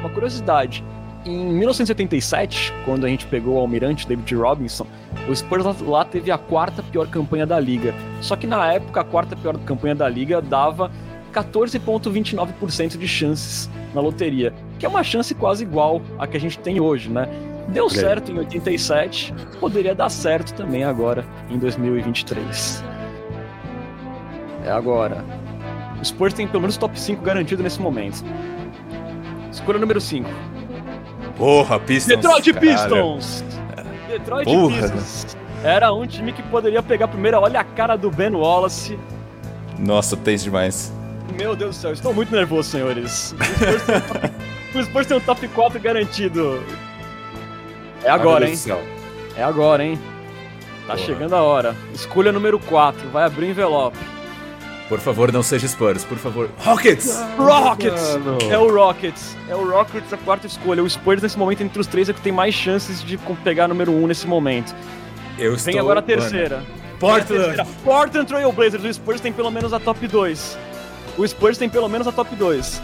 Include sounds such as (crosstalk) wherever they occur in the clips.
uma curiosidade. Em 1977, quando a gente pegou o almirante David Robinson, o Spurs lá teve a quarta pior campanha da liga. Só que na época, a quarta pior campanha da liga dava 14,29% de chances na loteria, que é uma chance quase igual à que a gente tem hoje, né? Deu certo em 87, poderia dar certo também agora em 2023. É agora. O Spurs tem pelo menos top 5 garantido nesse momento. Escolha número 5. Porra, Pistons. Detroit Pistons. Detroit Porra. Pistons. Era um time que poderia pegar a primeira. Olha a cara do Ben Wallace. Nossa, tenso demais. Meu Deus do céu, estou muito nervoso, senhores. O Spurs tem um top 4 garantido. É agora, hein? É agora, hein? Tá Porra. chegando a hora. Escolha número 4. Vai abrir o envelope. Por favor, não seja Spurs, por favor. Rockets! Rockets! É o Rockets. É o Rockets a quarta escolha. O Spurs, nesse momento, entre os três, é que tem mais chances de pegar número 1 um nesse momento. Eu Vem estou... agora a terceira. Mano. Portland! Portland Trail Blazers. O Spurs tem pelo menos a top 2. O Spurs tem pelo menos a top 2.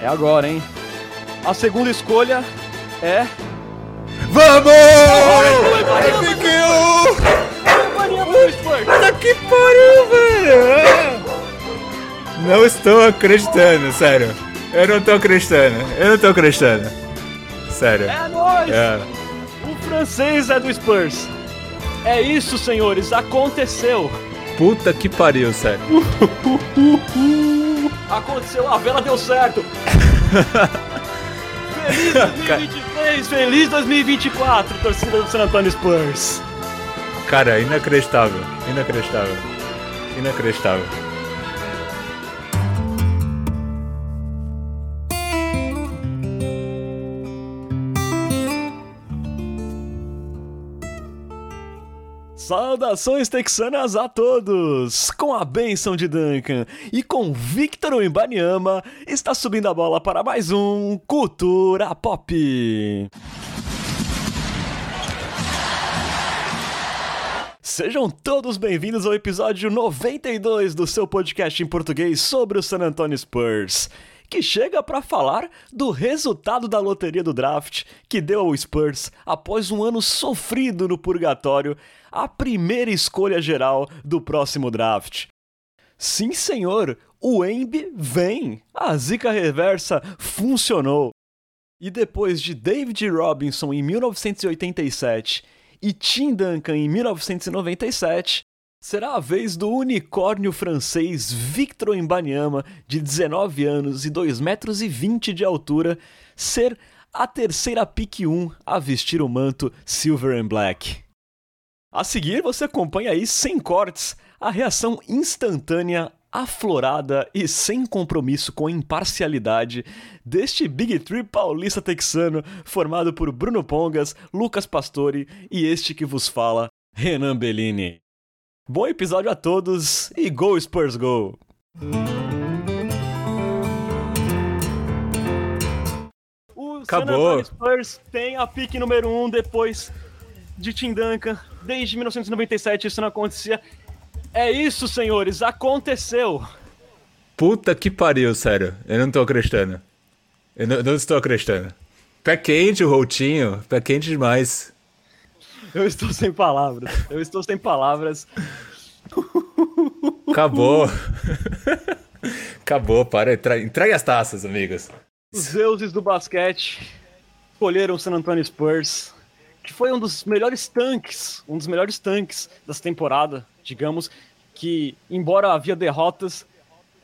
É agora, hein? A segunda escolha é. Vamos! Puta que pariu, velho! Não estou acreditando, sério. Eu não tô acreditando. Eu não tô acreditando. Sério. É nóis! É. O francês é do Spurs. É isso, senhores. Aconteceu. Puta que pariu, sério. (laughs) Aconteceu, a vela deu certo. (laughs) Feliz 2023, feliz 2024, torcida do San Antonio Spurs. Cara, inacreditável, inacreditável, inacreditável. Saudações texanas a todos! Com a benção de Duncan e com Victor Wembanyama, está subindo a bola para mais um Cultura Pop. Sejam todos bem-vindos ao episódio 92 do seu podcast em português sobre o San Antonio Spurs que chega para falar do resultado da loteria do draft que deu ao Spurs, após um ano sofrido no purgatório, a primeira escolha geral do próximo draft. Sim, senhor, o Embi vem! A zica reversa funcionou! E depois de David Robinson em 1987 e Tim Duncan em 1997, será a vez do unicórnio francês Victor Mbanyama, de 19 anos e 2 metros 20 de altura, ser a terceira pick 1 a vestir o manto Silver and Black. A seguir, você acompanha aí sem cortes a reação instantânea, aflorada e sem compromisso com imparcialidade deste Big Tree paulista texano formado por Bruno Pongas, Lucas Pastore e este que vos fala, Renan Bellini. Bom episódio a todos e Go Spurs Go! O Acabou. Spurs tem a pick número 1 um depois de Tim Duncan. Desde 1997 isso não acontecia. É isso, senhores, aconteceu. Puta que pariu, sério. Eu não tô acreditando. Eu não, não estou acreditando. Pé quente o Routinho, pé quente demais. Eu estou sem palavras. Eu estou sem palavras. Acabou. Acabou, para. Entregue as taças, amigos. Os deuses do basquete escolheram o San Antonio Spurs que foi um dos melhores tanques, um dos melhores tanques dessa temporada, digamos, que, embora havia derrotas,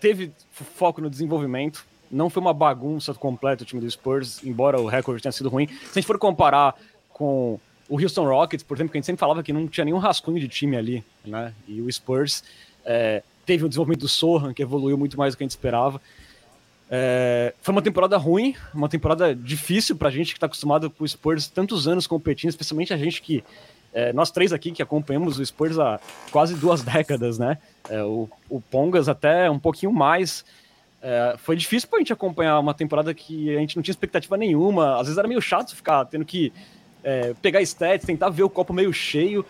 teve foco no desenvolvimento. Não foi uma bagunça completa o time do Spurs, embora o recorde tenha sido ruim. Se a gente for comparar com o Houston Rockets, por exemplo, que a gente sempre falava que não tinha nenhum rascunho de time ali, né? E o Spurs é, teve um desenvolvimento do Sohan, que evoluiu muito mais do que a gente esperava. É, foi uma temporada ruim, uma temporada difícil pra gente que tá acostumado com o Spurs tantos anos competindo, especialmente a gente que. É, nós três aqui que acompanhamos o Spurs há quase duas (laughs) décadas, né? É, o, o, Pongas até um pouquinho mais. É, foi difícil pra gente acompanhar uma temporada que a gente não tinha expectativa nenhuma. Às vezes era meio chato ficar tendo que é, pegar stats, tentar ver o copo meio cheio,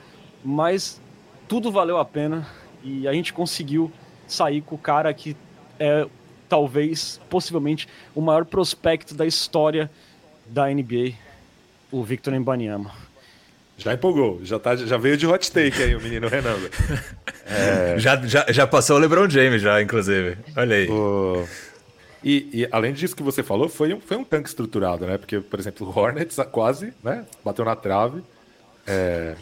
mas tudo valeu a pena e a gente conseguiu sair com o cara que é talvez, possivelmente, o maior prospecto da história da NBA, o Victor Embanyama. Já empolgou, já, tá, já veio de hot take aí o menino Renan. (laughs) É... Já, já, já passou o LeBron James, já, inclusive. Olha aí. O... E, e, além disso que você falou, foi um, foi um tanque estruturado, né? Porque, por exemplo, o Hornets (laughs) quase né, bateu na trave, é,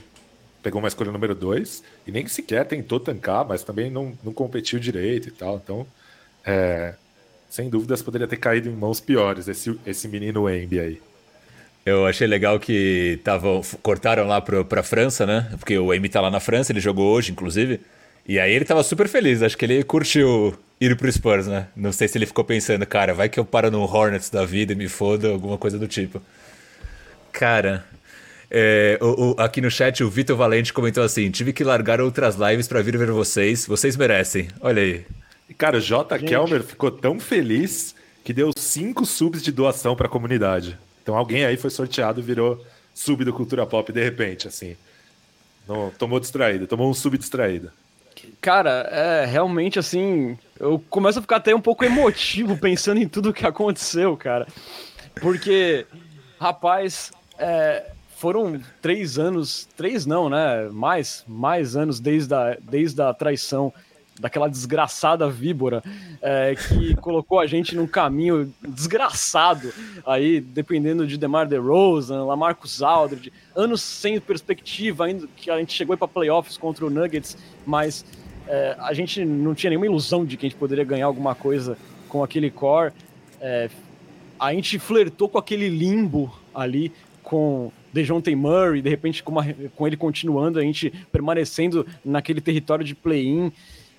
pegou uma escolha número 2 e nem sequer tentou tancar, mas também não, não competiu direito e tal. Então, é, sem dúvidas, poderia ter caído em mãos piores esse, esse menino Embi aí. Eu achei legal que tavam, cortaram lá pro, pra França, né? Porque o Embi tá lá na França, ele jogou hoje, inclusive. E aí ele tava super feliz, acho que ele curtiu ir pro Spurs, né? Não sei se ele ficou pensando, cara, vai que eu paro no Hornets da vida e me foda, alguma coisa do tipo. Cara, é, o, o, aqui no chat o Vitor Valente comentou assim: tive que largar outras lives para vir ver vocês, vocês merecem. Olha aí. Cara, o J. Gente. Kelmer ficou tão feliz que deu cinco subs de doação para a comunidade. Então alguém aí foi sorteado e virou sub do Cultura Pop de repente, assim. Não, tomou distraído, tomou um sub distraído. Cara, é realmente assim. Eu começo a ficar até um pouco emotivo (laughs) pensando em tudo que aconteceu, cara. Porque, rapaz, é, foram três anos, três não, né? Mais, mais anos desde a, desde a traição daquela desgraçada víbora é, que colocou a gente num caminho desgraçado aí, dependendo de DeMar DeRozan, Lamarcus Aldridge, anos sem perspectiva, ainda que a gente chegou para playoffs contra o Nuggets, mas é, a gente não tinha nenhuma ilusão de que a gente poderia ganhar alguma coisa com aquele core. É, a gente flertou com aquele limbo ali com DeJounte Murray, de repente com, uma, com ele continuando, a gente permanecendo naquele território de play-in.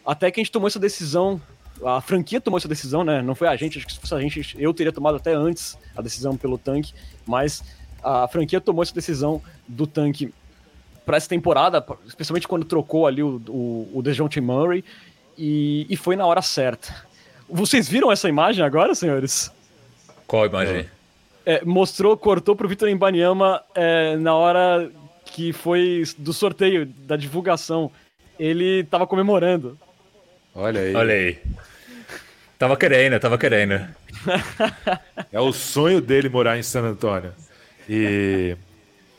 Até que a gente tomou essa decisão, a franquia tomou essa decisão, né? Não foi a gente, acho que se fosse a gente, eu teria tomado até antes a decisão pelo tanque, mas a franquia tomou essa decisão do tanque para essa temporada, especialmente quando trocou ali o, o, o DeJounte Murray, e, e foi na hora certa. Vocês viram essa imagem agora, senhores? Qual imagem? É, mostrou, cortou pro Vitor Embanyama é, na hora que foi do sorteio, da divulgação. Ele tava comemorando. Olha aí. Olha aí. Tava querendo, tava querendo. é o sonho dele morar em San Antônio. E,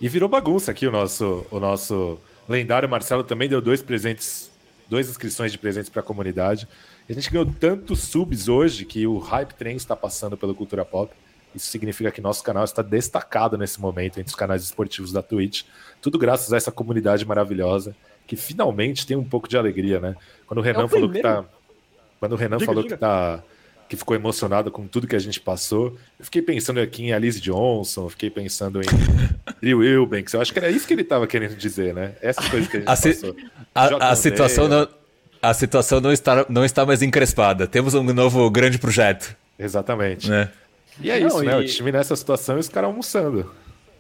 e virou bagunça aqui o nosso, o nosso lendário Marcelo também deu dois presentes, duas inscrições de presentes para a comunidade. E a gente ganhou tantos subs hoje que o Hype Train está passando pelo Cultura Pop. Isso significa que nosso canal está destacado nesse momento entre os canais esportivos da Twitch. Tudo graças a essa comunidade maravilhosa que finalmente tem um pouco de alegria, né? Quando o Renan é o falou que tá. Quando o Renan diga, falou diga. que tá. Que ficou emocionado com tudo que a gente passou. Eu fiquei pensando aqui em Alice Johnson, fiquei pensando em (laughs) Drew Wilbanks. Eu acho que era isso que ele estava querendo dizer, né? Essas coisas que a gente a passou. A, a situação não, a situação não está, não está mais encrespada. Temos um novo grande projeto. Exatamente. Né? E é não, isso, né? O time nessa situação e os caras almoçando.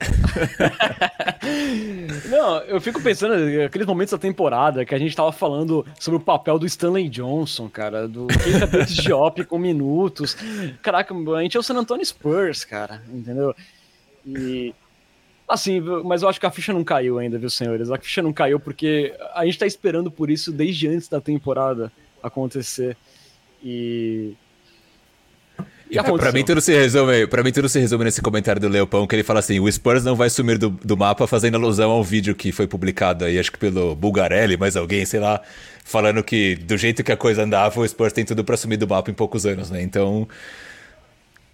(laughs) Não, eu fico pensando aqueles momentos da temporada que a gente tava falando sobre o papel do Stanley Johnson, cara, do Keita Diop com minutos. Caraca, a gente é o San Antonio Spurs, cara, entendeu? E assim, mas eu acho que a ficha não caiu ainda, viu, senhores? A ficha não caiu porque a gente tá esperando por isso desde antes da temporada acontecer. E e pra mim tudo se resume, para mim tudo se resume nesse comentário do Leopão que ele fala assim: "O Spurs não vai sumir do, do mapa fazendo alusão ao vídeo que foi publicado aí, acho que pelo Bulgarelli, mais alguém, sei lá, falando que do jeito que a coisa andava, o Spurs tem tudo para sumir do mapa em poucos anos, né? Então,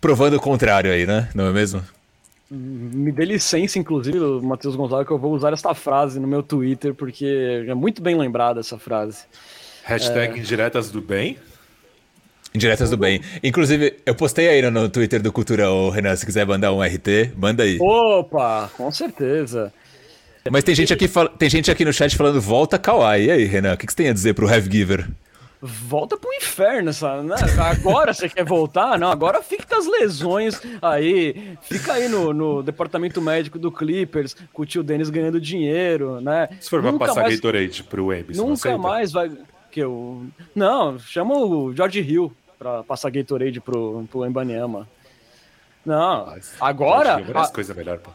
provando o contrário aí, né? Não é mesmo? Me dê licença, inclusive, Matheus Gonçalves, que eu vou usar esta frase no meu Twitter, porque é muito bem lembrada essa frase. Hashtag é... indiretas do bem. Indiretas do bem. Inclusive, eu postei aí no, Twitter do Cultura, o Renan, se quiser mandar um RT, manda aí. Opa, com certeza. Mas tem gente aqui, tem gente aqui no chat falando volta Kawaii. E aí, Renan, o que, que você tem a dizer pro Have Giver? Volta pro inferno, sabe? Né? Agora você quer voltar? Não, agora fica com as lesões aí. Fica aí no, no departamento médico do Clippers, com o tio Dennis ganhando dinheiro, né? Se for Nunca pra passar mais... Gatorade pro Wemby, Nunca mais vai que eu. Não, chama o George Hill pra passar Gatorade pro, pro Embanyama. Não, Mas, agora. Várias a... coisas melhor, pô.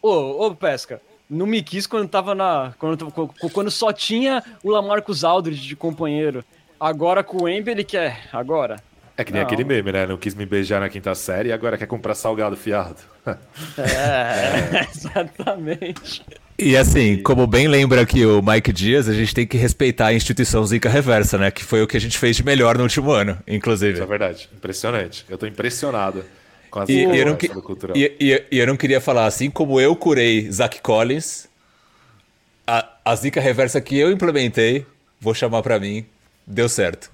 Ô, ô, Pesca, não me quis quando tava na. Quando, quando só tinha o Lamarcus Aldridge de companheiro. Agora com o Embi ele quer. Agora. É que nem Não. aquele meme, né? Não quis me beijar na quinta série e agora quer comprar salgado fiado. (laughs) É, (laughs) exatamente. E assim, como bem lembra aqui o Mike Dias, a gente tem que respeitar a instituição Zica Reversa, né? Que foi o que a gente fez de melhor no último ano, Isso é inclusive. verdade. Impressionante. Eu tô impressionado com as E, eu não que- do cultural. e- e- e eu não queria falar assim, como eu curei Zach Collins, a, a Zica Reversa que eu implementei, vou chamar pra mim, deu certo.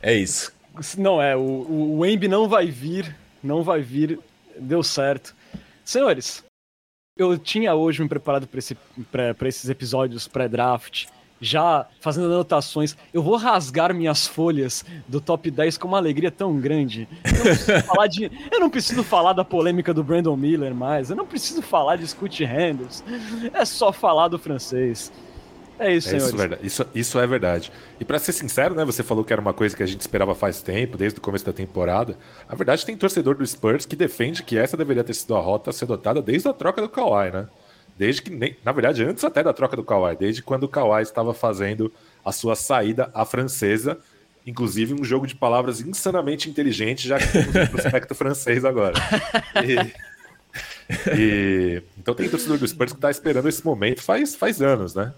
É isso. Não, é, o, o, Embi não vai vir, não vai vir, deu certo. Senhores, eu tinha hoje me preparado para esse, esses episódios pré-draft, já fazendo anotações. Eu vou rasgar minhas folhas do top 10 com uma alegria tão grande. Eu não preciso (laughs) falar, de, eu não preciso falar da polêmica do Brandon Miller mais, eu não preciso falar de Scoot Handles, é só falar do francês. É isso, É isso, verdade. Isso, isso é verdade. E pra ser sincero, né? Você falou que era uma coisa que a gente esperava faz tempo, desde o começo da temporada. A verdade, tem torcedor do Spurs que defende que essa deveria ter sido a rota a ser adotada desde a troca do Kawhi, né? Desde que nem, na verdade, antes até da troca do Kawhi, desde quando o Kawhi estava fazendo a sua saída à francesa, inclusive um jogo de palavras insanamente inteligente, já que temos um (laughs) prospecto francês agora. E, (laughs) e- então tem torcedor do Spurs que tá esperando esse momento faz, faz anos, né?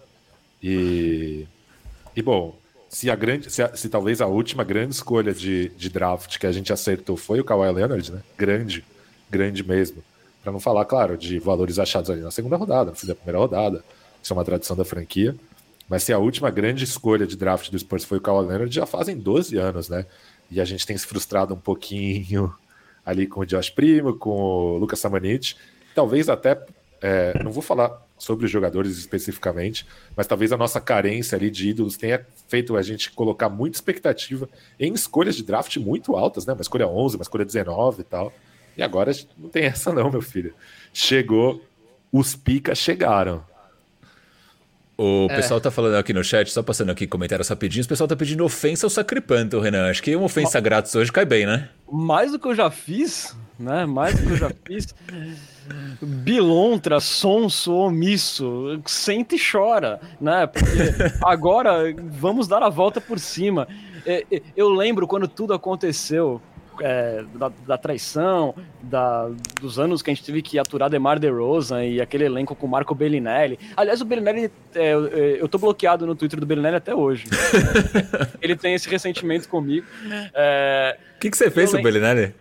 E, e bom, se a grande, se, a- se talvez a última grande escolha de, de draft que a gente acertou foi o Kawhi Leonard, né? Grande, grande mesmo. Pra não falar, claro, de valores achados ali na segunda rodada, no fim da primeira rodada. Isso é uma tradição da franquia. Mas se a última grande escolha de draft do Spurs foi o Kawhi Leonard, já fazem 12 anos, né? E a gente tem se frustrado um pouquinho (laughs) ali com o Josh Primo, com o Lucas Samanit. Talvez até, é, não vou falar sobre os jogadores especificamente, mas talvez a nossa carência ali de ídolos tenha feito a gente colocar muita expectativa em escolhas de draft muito altas, né? Uma escolha 11, uma escolha 19 e tal. E agora não tem essa não, meu filho. Chegou, os pica chegaram. O pessoal tá falando aqui no chat, só passando aqui comentários rapidinhos, o pessoal tá pedindo ofensa ao sacripanto, Renan. Acho que uma ofensa grátis hoje cai bem, né? mais do que eu já fiz, né? Mais do que eu já (laughs) fiz. Bilontra, sonso, omisso, senta e chora, né? Porque (laughs) agora vamos dar a volta por cima. É, é, Eu lembro quando tudo aconteceu, é, da, da traição, da, dos anos que a gente teve que aturar Demar DeRozan e aquele elenco com o Marco Bellinelli. Aliás, o Bellinelli, é, eu- eu tô bloqueado no Twitter do Bellinelli até hoje. (laughs) Ele tem esse ressentimento comigo. É, O que, que você fez, Eu o lem- Bellinelli?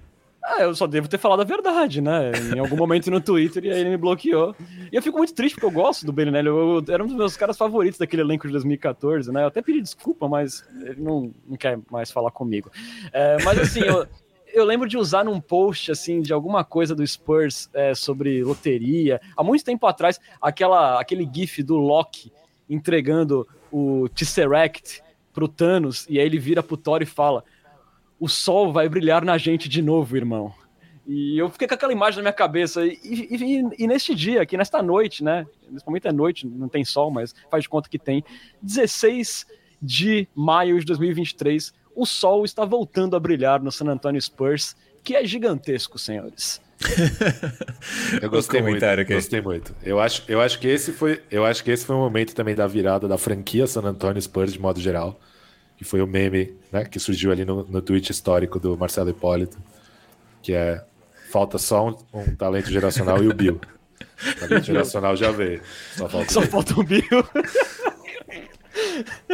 ah, eu só devo ter falado a verdade, né? Em algum momento no Twitter e aí ele me bloqueou. E eu fico muito triste porque eu gosto do Bellinelli. Eu, eu- era um dos meus caras favoritos daquele elenco de 2014, né? Eu até pedi desculpa, mas ele não, não quer mais falar comigo. É, mas assim, eu, eu lembro de usar num post, assim, de alguma coisa do Spurs é, sobre loteria. Há muito tempo atrás, aquela, aquele gif do Loki entregando o Tesseract pro Thanos e aí ele vira pro Thor e fala o sol vai brilhar na gente de novo, irmão. E eu fiquei com aquela imagem na minha cabeça. E, e- e neste dia, aqui nesta noite, né? Nesse momento é noite, não tem sol, mas faz de conta que tem. 16 de maio de 2023, o sol está voltando a brilhar no San Antonio Spurs, que é gigantesco, senhores. (laughs) Eu gostei muito, aqui. gostei muito. Eu acho, eu acho que esse foi, eu acho que esse foi um momento também da virada da franquia San Antonio Spurs de modo geral, que foi o meme, né, que surgiu ali no, no tweet histórico do Marcelo Hipólito, que é falta só um, um talento geracional e o Bill. O talento (laughs) geracional já veio. Só falta o Só falta um Bill.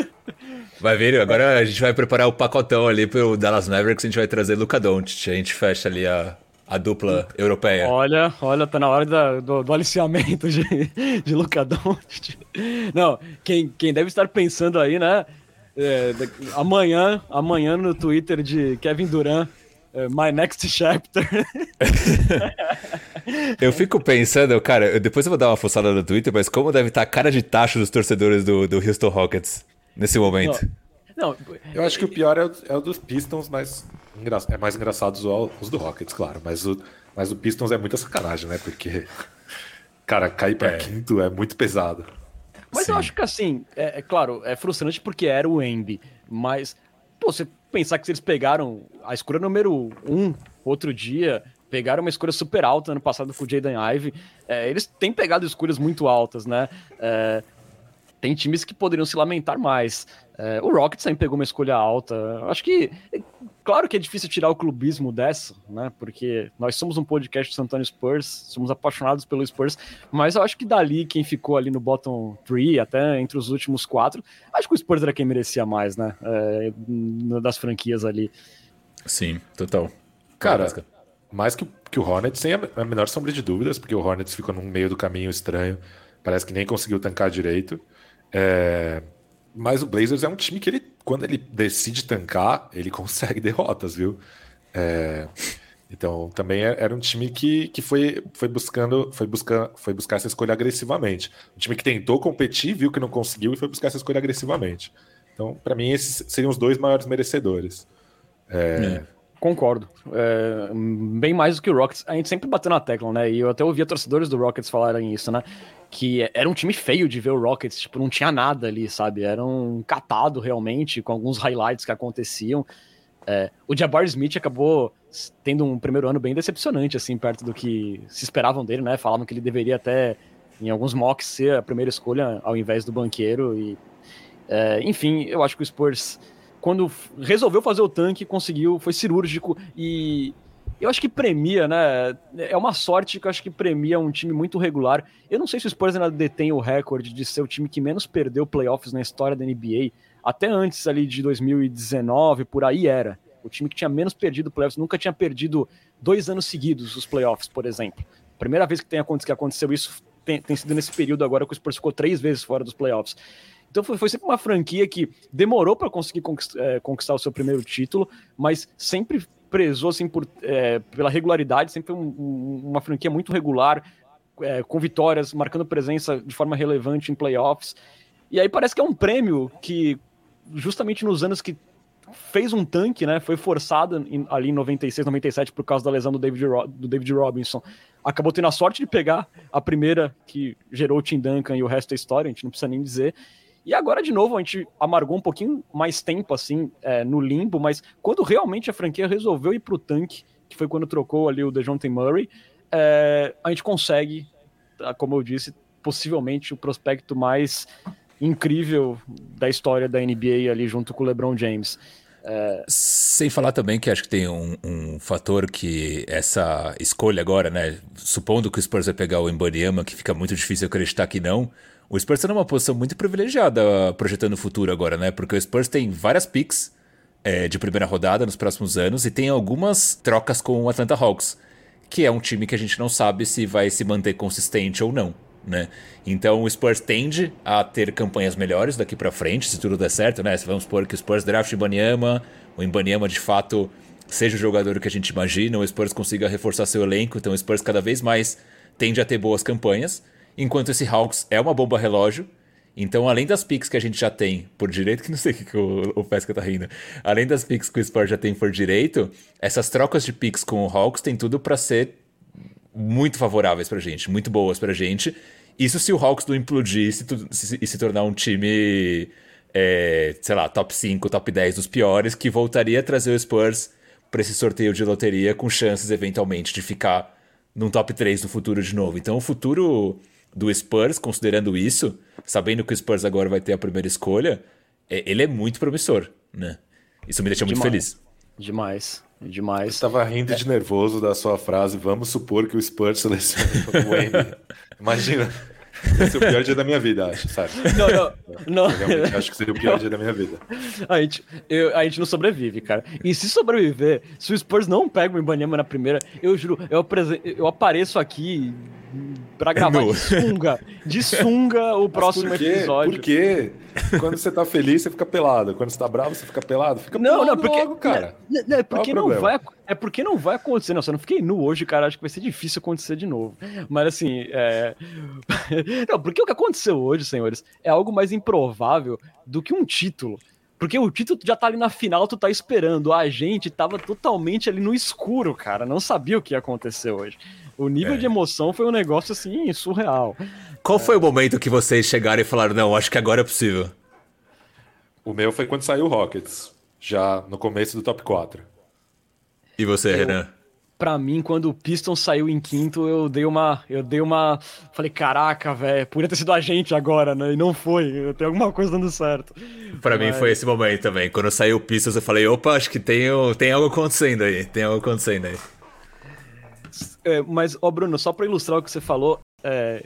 (laughs) Vai ver, agora a gente vai preparar o pacotão ali pro Dallas Mavericks, a gente vai trazer Luca Doncic, a gente fecha ali a, a dupla europeia. Olha, olha, tá na hora da- do, do aliciamento de, de Luca Doncic. Não, quem, quem deve estar pensando aí, né? é, amanhã, amanhã no Twitter de Kevin Durant, é, My Next Chapter. (laughs) Eu fico pensando, cara, depois eu vou dar uma fuçada no Twitter, mas como deve estar a cara de tacho dos torcedores do, do Houston Rockets nesse momento? Não, Eu acho que o pior é o, é o dos Pistons, mas engra- é mais engraçado zoar os do Rockets, claro. Mas o, mas o Pistons é muita sacanagem, né? Porque, cara, cair pra É. quinto é muito pesado. Mas eu Sim. acho que assim, é, é claro, é frustrante porque era o Embi, mas, pô, você pensar que se eles pegaram a escolha número um outro dia, pegaram uma escolha super alta ano passado com o Jaden Ive, é, eles têm pegado escolhas muito altas, né? É, tem times que poderiam se lamentar mais. É, o Rockets também pegou uma escolha alta. Acho que, claro que é difícil tirar o clubismo dessa, né? Porque nós somos um podcast do San Antonio Spurs, somos apaixonados pelo Spurs, mas eu acho que dali, quem ficou ali no bottom three, até entre os últimos quatro, acho que o Spurs era quem merecia mais, né? É, das franquias ali. Sim, total. Cara, mais que, que o Hornets, sem a menor sombra de dúvidas, porque o Hornets ficou no meio do caminho estranho, parece que nem conseguiu tancar direito. É... Mas o Blazers é um time que ele, quando ele decide tancar, ele (laughs) consegue derrotas, viu? É... Então também é, era um time que, que foi, foi buscando, foi buscar, foi buscar essa escolha agressivamente. Um time que tentou competir, viu que não conseguiu e foi buscar essa escolha agressivamente. Então, para mim, esses seriam os dois maiores merecedores. É... Concordo. É, bem mais do que o Rockets. A gente sempre bateu na tecla, né? E eu até ouvia torcedores do Rockets falarem isso, né? Que era um time feio de ver o Rockets, tipo, não tinha nada ali, sabe? Era um catado realmente, com alguns highlights que aconteciam. É, o Jabbar Smith acabou tendo um primeiro ano bem decepcionante, assim, perto do que se esperavam dele, né? Falavam que ele deveria até, em alguns mocks, ser a primeira escolha ao invés do banqueiro. E, é, enfim, eu acho que o Spurs quando resolveu fazer o tanque, conseguiu, foi cirúrgico e eu acho que premia, né? É uma sorte que eu acho que premia um time muito regular. Eu não sei se o Spurs ainda detém o recorde de ser o time que menos perdeu playoffs na história da NBA. Até antes ali de 2019, por aí era. O time que tinha menos perdido playoffs, nunca tinha perdido dois anos seguidos os playoffs, por exemplo. Primeira vez que, tem, que aconteceu isso tem, tem sido nesse período agora que o Spurs ficou três vezes fora dos playoffs. Então foi, foi sempre uma franquia que demorou para conseguir conquistar, é, conquistar, o seu primeiro título, mas sempre prezou assim, por, é, pela regularidade, sempre foi um, um, uma franquia muito regular, é, com vitórias, marcando presença de forma relevante em playoffs. E aí parece que é um prêmio que, justamente nos anos que fez um tanque, né? Foi forçado em, ali em 96, 97 por causa da lesão do David, do David Robinson. Acabou tendo a sorte de pegar a primeira que gerou o Tim Duncan e o resto da história, a gente não precisa nem dizer. E agora, de novo, a gente amargou um pouquinho mais tempo, assim, é, no limbo, mas quando realmente a franquia resolveu ir pro tanque, que foi quando trocou ali o DeJounte Murray, é, a gente consegue, tá, como eu disse, possivelmente o prospecto mais incrível da história da NBA ali junto com o LeBron James. É... Sem falar também que acho que tem um, um, fator que essa escolha agora, né? Supondo que o Spurs vai pegar o Embanyama, que fica muito difícil acreditar que não, o Spurs está numa posição muito privilegiada projetando o futuro agora, né? Porque o Spurs tem várias picks é, de primeira rodada nos próximos anos e tem algumas trocas com o Atlanta Hawks, que é um time que a gente não sabe se vai se manter consistente ou não. Né? Então o Spurs tende a ter campanhas melhores daqui para frente, se tudo der certo, né? Vamos supor que o Spurs draft o Ibaniama, o Ibaniama de fato seja o jogador que a gente imagina, o Spurs consiga reforçar seu elenco, então o Spurs cada vez mais tende a ter boas campanhas enquanto esse Hawks é uma bomba relógio. Então, além das picks que a gente já tem por direito, (laughs) que não sei o que o, o Pesca tá rindo, além das picks que o Spurs já tem por direito, essas trocas de picks com o Hawks tem tudo para ser muito favoráveis pra gente, muito boas pra gente. Isso se o Hawks não implodir e se, se, se tornar um time, é, sei lá, top 5, top 10 dos piores, que voltaria a trazer o Spurs para esse sorteio de loteria com chances eventualmente de ficar num top 3 no futuro de novo. Então o futuro do Spurs, considerando isso, sabendo que o Spurs agora vai ter a primeira escolha, é, ele é muito promissor, né? Isso me deixa muito feliz. Demais, demais. Eu estava rindo é. de nervoso da sua frase, vamos supor que o Spurs selecione o Wayne. (laughs) Imagina. Esse é o pior dia da minha vida, acho, sabe? (laughs) Não, não, não. acho que seria o pior dia da minha vida. A gente, eu, a gente não sobrevive, cara. E se sobreviver, se o Spurs não pega o Ibanyama na primeira, eu juro, eu, eu apareço aqui pra gravar de sunga. De (laughs) sunga o próximo por episódio. Por quê? Quando você tá feliz, você fica pelado. Quando você tá bravo, você fica pelado. Fica não, não, porque, logo, cara. Não, não, é porque não vai, é porque não vai acontecer. Não, só não fiquei nu hoje, cara. Acho que vai ser difícil acontecer de novo. Mas assim, é... não, porque o que aconteceu hoje, senhores, é algo mais improvável do que um título. Porque o título já tá ali na final, tu tá esperando. A gente tava totalmente ali no escuro, cara. Não sabia o que ia acontecer hoje. O nível é. de emoção foi um negócio assim surreal. Qual foi o momento que vocês chegaram e falaram: não, acho que agora é possível? O meu foi quando saiu o Rockets, já no começo do top 4. E você, eu... Renan? Para mim, quando o Pistons saiu em quinto, eu dei uma. Eu dei uma. Falei, caraca, velho, podia ter sido a gente agora, né? E não foi. Tem alguma coisa dando certo. Para Mas... mim foi esse momento também. Quando saiu o Pistons, eu falei, opa, acho que tem, tem algo acontecendo aí. Tem algo acontecendo aí. É, mas, ó, Bruno, só pra ilustrar o que você falou, é,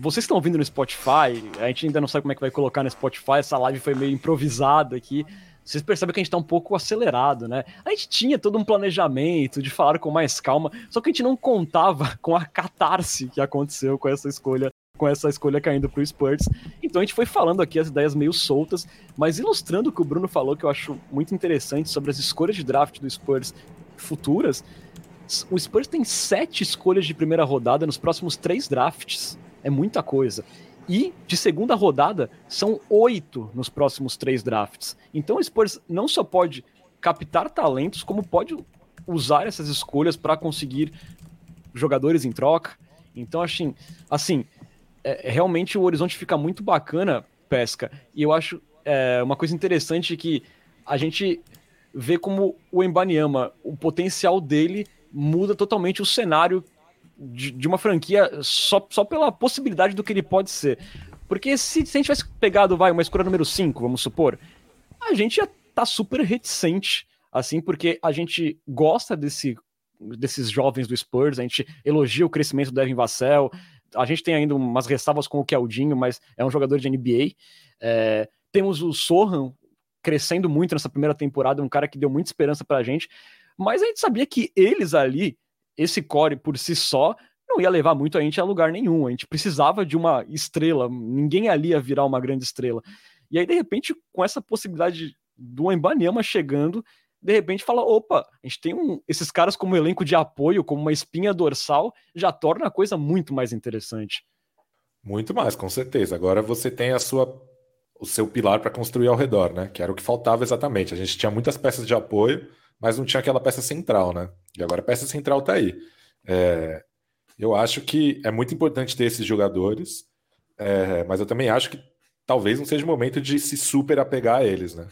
vocês estão ouvindo no Spotify, a gente ainda não sabe como é que vai colocar no Spotify, essa live foi meio improvisada aqui vocês percebem que a gente tá um pouco acelerado, né? A gente tinha todo um planejamento de falar com mais calma, só que a gente não contava (laughs) com a catarse que aconteceu com essa escolha com essa escolha caindo pro Spurs. Então a gente foi falando aqui as ideias meio soltas, mas ilustrando o que o Bruno falou, que eu acho muito interessante sobre as escolhas de draft do Spurs futuras. O Spurs tem sete escolhas de primeira rodada nos próximos três drafts. É muita coisa. E de segunda rodada, são oito nos próximos três drafts. Então o Spurs não só pode captar talentos, como pode usar essas escolhas para conseguir jogadores em troca. Então, assim, assim é, realmente o horizonte fica muito bacana, pesca. E eu acho é, uma coisa interessante que a gente vê como o Embanyama, o potencial dele muda totalmente o cenário de, de, uma franquia só, só pela possibilidade do que ele pode ser. Porque se, se a gente tivesse pegado, vai, uma escolha número 5, vamos supor, a gente já tá super reticente, assim, porque a gente gosta desse, desses jovens do Spurs, a gente elogia o crescimento do Devin Vassell, a gente tem ainda umas ressalvas com o Keldinho, mas é um jogador de NBA. É, temos o Sohan crescendo muito nessa primeira temporada, um cara que deu muita esperança pra gente, mas a gente sabia que eles ali esse core por si só não ia levar muito a gente a lugar nenhum. A gente precisava de uma estrela, ninguém ali ia virar uma grande estrela. E aí, de repente, com essa possibilidade do Embanyama chegando, de repente fala: opa, a gente tem um, esses caras como elenco de apoio, como uma espinha dorsal, já torna a coisa muito mais interessante. Muito mais, com certeza. Agora você tem a sua o seu pilar para construir ao redor, né? Que era o que faltava exatamente. A gente tinha muitas peças de apoio, mas não tinha aquela peça central, né? E agora a peça central está aí. É, eu acho que é muito importante ter esses jogadores, é, mas eu também acho que talvez não seja o momento de se super apegar a eles, né?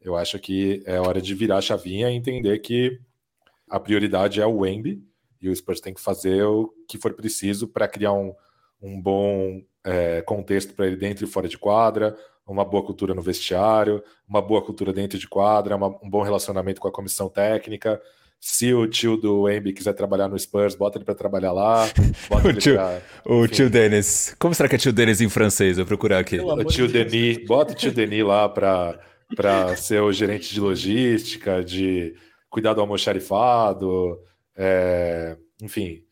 Eu acho que é hora de virar a chavinha e entender que a prioridade é o Wemby e o Spurs tem que fazer o que for preciso para criar um, um bom é, contexto para ele dentro e fora de quadra, uma boa cultura no vestiário, uma boa cultura dentro de quadra, uma, um bom relacionamento com a comissão técnica. Se o tio do Embi quiser trabalhar no Spurs, bota ele para trabalhar lá. (laughs) o tio, pra, o tio Denis. Como será que é tio Denis em francês? Vou procurar aqui. O tio de Denis. Bota o tio Denis lá para ser o gerente de logística, de cuidar do almoxarifado. É, enfim,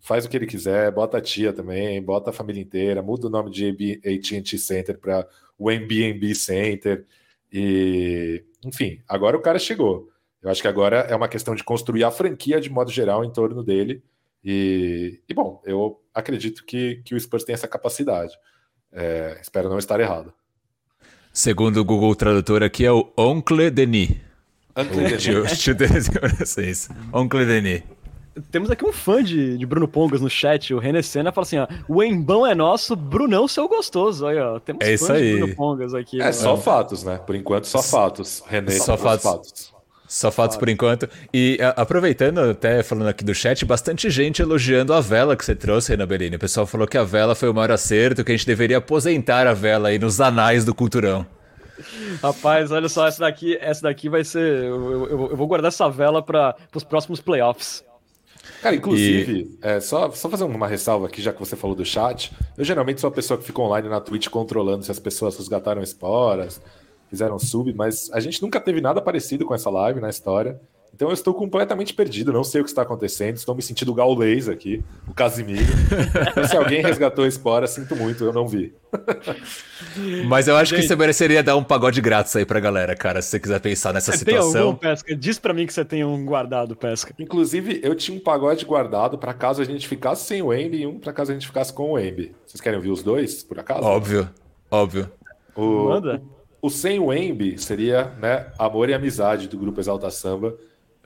faz o que ele quiser, bota a tia também, bota a família inteira, muda o nome de AT&T Center para o Airbnb Center e, enfim, agora o cara chegou. Eu acho que agora é uma questão de construir a franquia de modo geral em torno dele e, e bom, eu acredito que, que o Spurs tem essa capacidade. É, espero não estar errado. Segundo o Google Tradutor aqui é o Oncle Denis. Oncle Denis. Oncle Denis. Temos aqui um fã de, de Bruno Pongas no chat, o René Senna, fala assim: ó, o Embão é nosso, Brunão seu gostoso. Aí, ó, temos é isso aí. de Bruno Pongas aqui. É, só fatos, né? Por enquanto, só fatos. René, só fatos. fatos. Só fatos por enquanto. E a, aproveitando, até falando aqui do chat, bastante gente elogiando a vela que você trouxe, Renan Bellini. O pessoal falou que a vela foi o maior acerto, que a gente deveria aposentar a vela aí nos anais do culturão. Rapaz, olha só, essa daqui, essa daqui vai ser. Eu, eu, eu vou guardar essa vela para os próximos playoffs. Cara, inclusive, e... é, só, só fazer uma ressalva aqui, já que você falou do chat. Eu geralmente sou a pessoa que fica online na Twitch controlando se as pessoas resgataram esporas, fizeram sub, mas a gente nunca teve nada parecido com essa live na história. Então eu estou completamente perdido, não sei o que está acontecendo, estou me sentindo gaulês aqui, o Casimiro. então, se alguém resgatou a espora, sinto muito, eu não vi. (laughs) Mas eu acho Gente, que você mereceria dar um pagode grátis aí pra galera, cara, se você quiser pensar nessa você situação. Tem algum, Pesca? Diz pra mim que você tem um guardado, Pesca. Inclusive, eu tinha um pagode guardado para caso a gente ficasse sem o Embi e um para caso a gente ficasse com o Embi. Vocês querem ouvir os dois, por acaso? Óbvio, óbvio. O, Manda. O, sem o Embi seria, né, Amor e Amizade do grupo Exalta Samba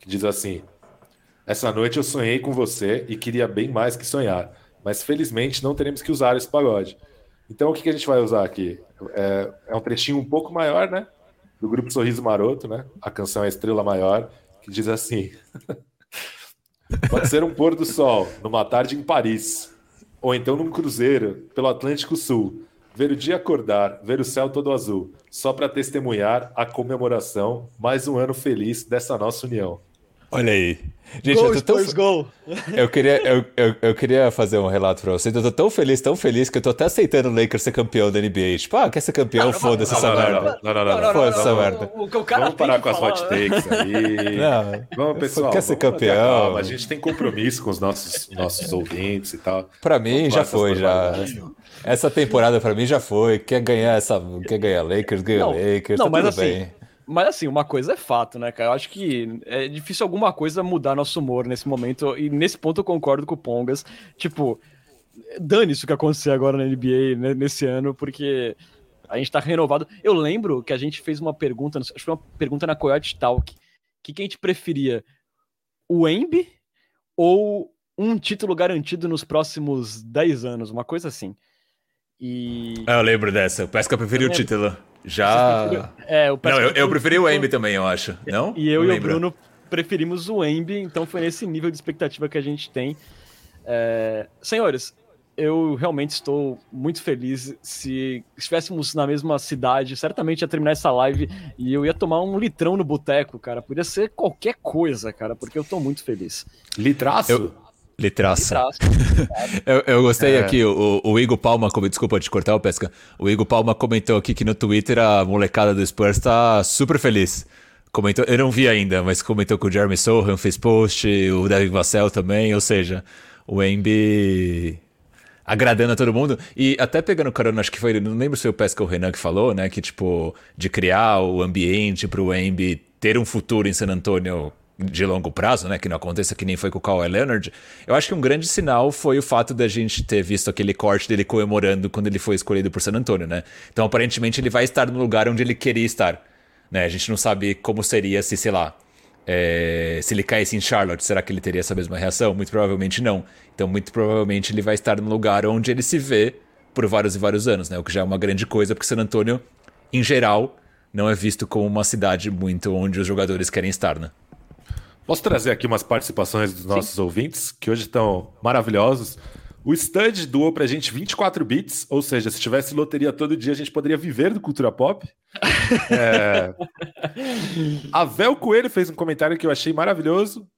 que diz assim: Essa noite eu sonhei com você e queria bem mais que sonhar, mas felizmente não teremos que usar esse pagode. Então o que, que a gente vai usar aqui? É, é um trechinho um pouco maior, né? Do grupo Sorriso Maroto, né? A canção é Estrela Maior, que diz assim: (laughs) Pode ser um pôr do sol, numa tarde em Paris. Ou então num cruzeiro pelo Atlântico Sul. Ver o dia acordar, ver o céu todo azul. Só para testemunhar a comemoração, mais um ano feliz dessa nossa união. Olha aí. Gente, Go, eu tô tão. Go! Eu queria, eu, eu, eu queria fazer um relato pra vocês. Eu tô tão feliz, tão feliz, que eu tô até aceitando o Lakers ser campeão da NBA. Tipo, ah, quer ser campeão? Foda-se essa merda. não, não, não, não. Foda-se essa merda. O, o, o cara Vamos parar com as hot takes (laughs) aí. Não, Vamos, pessoal. Quer ser a campeão. calma. A gente tem compromisso com os nossos, nossos ouvintes e tal. Pra mim Vamos já foi, já. Essa temporada pra mim já foi. Quer ganhar essa, quer ganhar Lakers, ganha Não, Lakers, não, tá mas tudo assim, bem. Mas assim, uma coisa é fato, né, cara? Eu acho que é difícil alguma coisa mudar nosso humor nesse momento. E nesse ponto eu concordo com o Pongas. Tipo, dane isso que aconteceu agora na NBA né, nesse ano, porque a gente tá renovado. Eu lembro que a gente fez uma pergunta, acho que foi uma pergunta na Coyote Talk. Que quem a gente preferia? O Embi ou um título garantido nos próximos 10 anos? Uma coisa assim. E. Ah, eu lembro dessa. Parece que eu preferi o lembro. título. Já. É, o Não, eu, eu preferi o Embi também, eu acho. Não? E eu Não e o. Bruno preferimos o Embi, então foi nesse nível de expectativa que a gente tem. É, Senhores, eu realmente estou muito feliz. Se estivéssemos na mesma cidade, certamente ia terminar essa live e eu ia tomar um litrão no boteco, cara. Podia ser qualquer coisa, cara, porque eu tô muito feliz. Litraço? Eu- Litraça. (laughs) Eu, eu gostei É. aqui, o, o Igor Palma, desculpa te cortar o pesca. O Igor Palma comentou aqui que no Twitter a molecada do Spurs tá super feliz. Comentou, eu não vi ainda, mas comentou que o Jeremy Sohan fez post, o Devin Vassell também, ou seja, o Embi agradando a todo mundo. E até pegando carona, acho que foi, não lembro se foi o Pesca ou o Renan que falou, né, que tipo, de criar o ambiente pro Embi ter um futuro em San Antonio de longo prazo, né, que não aconteça que nem foi com o Kawhi Leonard. Eu acho que um grande sinal foi o fato da gente ter visto aquele corte dele comemorando quando ele foi escolhido por San Antonio, né? Então, aparentemente ele vai estar no lugar onde ele queria estar, né? A gente não sabe como seria se, sei lá, é, se ele caísse em Charlotte, será que ele teria essa mesma reação? Muito provavelmente não. Então, muito provavelmente ele vai estar no lugar onde ele se vê por vários e vários anos, né? O que já é uma grande coisa, porque San Antonio, em geral, não é visto como uma cidade muito onde os jogadores querem estar, né? Posso trazer aqui umas participações dos nossos ouvintes, que hoje estão maravilhosos. O Stud doou pra gente 24 bits, ou seja, se tivesse loteria todo dia, a gente poderia viver do cultura pop. (laughs) É... A Vel Coelho fez um comentário que eu achei maravilhoso.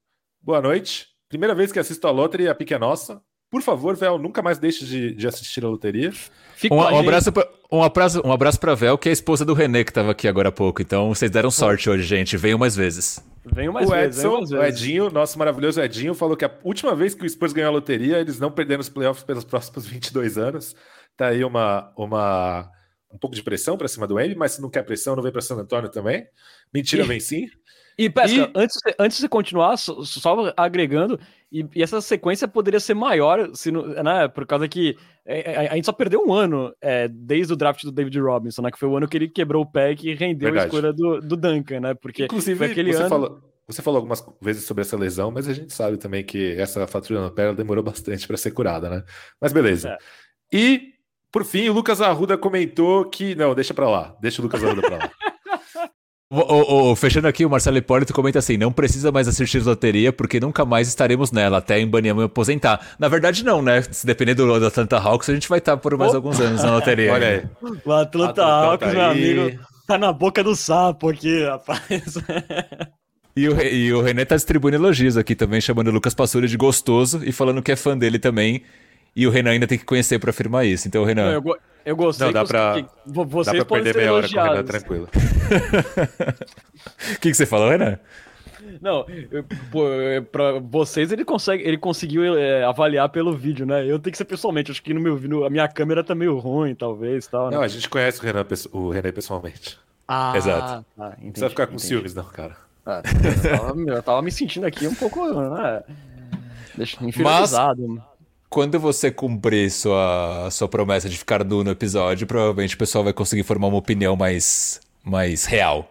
Boa noite. Primeira vez que assisto a loteria, a pique é nossa. Por favor, Vel, nunca mais deixe de, de assistir a loteria. Fica Um, um abraço pra, um, abraço, um abraço pra Vel, que é a esposa do René, que tava aqui agora há pouco. Então, vocês deram sorte hoje, gente. Venham mais vezes. Venham mais o vezes, venham Edson, mais o vezes. Edinho, nosso maravilhoso Edinho, falou que a última vez que o Spurs ganhou a loteria, eles não perderam os playoffs pelos próximos (laughs) 22 anos. Tá aí uma, uma um pouco de pressão para cima do Embi, mas se não quer pressão, não vem para San Antônio também. Mentira, E- vem sim. E, Pesca, E- Antes, de- antes de continuar, só, só agregando, e, e essa sequência poderia ser maior, se não- né, por causa que é, é, a, gente só perdeu um ano é, desde o draft do David Robinson, né, que foi o ano que ele quebrou o pé e que rendeu Verdade. a escolha do, do Duncan, né, porque Inclusive, foi aquele você, ano... falou, você falou algumas vezes sobre essa lesão, mas a gente sabe também que essa fratura no pé ela demorou bastante para ser curada, né? Mas beleza. É. E, por fim, o Lucas Arruda comentou que. Não, deixa para lá. Deixa o Lucas Arruda para lá. (laughs) O- o- o- fechando aqui, o Marcelo Hipólito comenta assim: não precisa mais assistir loteria, porque nunca mais estaremos nela, até em Banyama aposentar. Na verdade, não, né? Se depender do, do Atlanta Hawks, a gente vai estar por mais Opa! alguns anos na (laughs) loteria. Olha aí. O Atlanta Atlanta Hawks, tá meu amigo, tá na boca do sapo aqui, rapaz. E o, e o René tá distribuindo elogios aqui também, chamando o Lucas Passura de gostoso e falando que é fã dele também. E o Renan ainda tem que conhecer pra afirmar isso. Então, Renan. eu, go- eu gostei Não, dá pra- que vo- Dá vocês para podem perder meia hora com o Renan elogiados. tranquilo. O (laughs) que, que você falou, Renan? Não, pô, é, pra vocês ele consegue, ele conseguiu é, avaliar pelo vídeo, né? Eu tenho que ser pessoalmente, acho que no meu no, a minha câmera tá meio ruim, talvez, tal, né? Não, a gente conhece o Renan, o Renan pessoalmente. Ah, exato. tá, entendi, Não precisa ficar com entendi. ciúmes, não, cara. Ah, eu, tava, eu tava me sentindo aqui um pouco, né? Deixa inferiorizado. Quando você cumprir sua, sua promessa de ficar nu no episódio, provavelmente o pessoal vai conseguir formar uma opinião mais, mais real.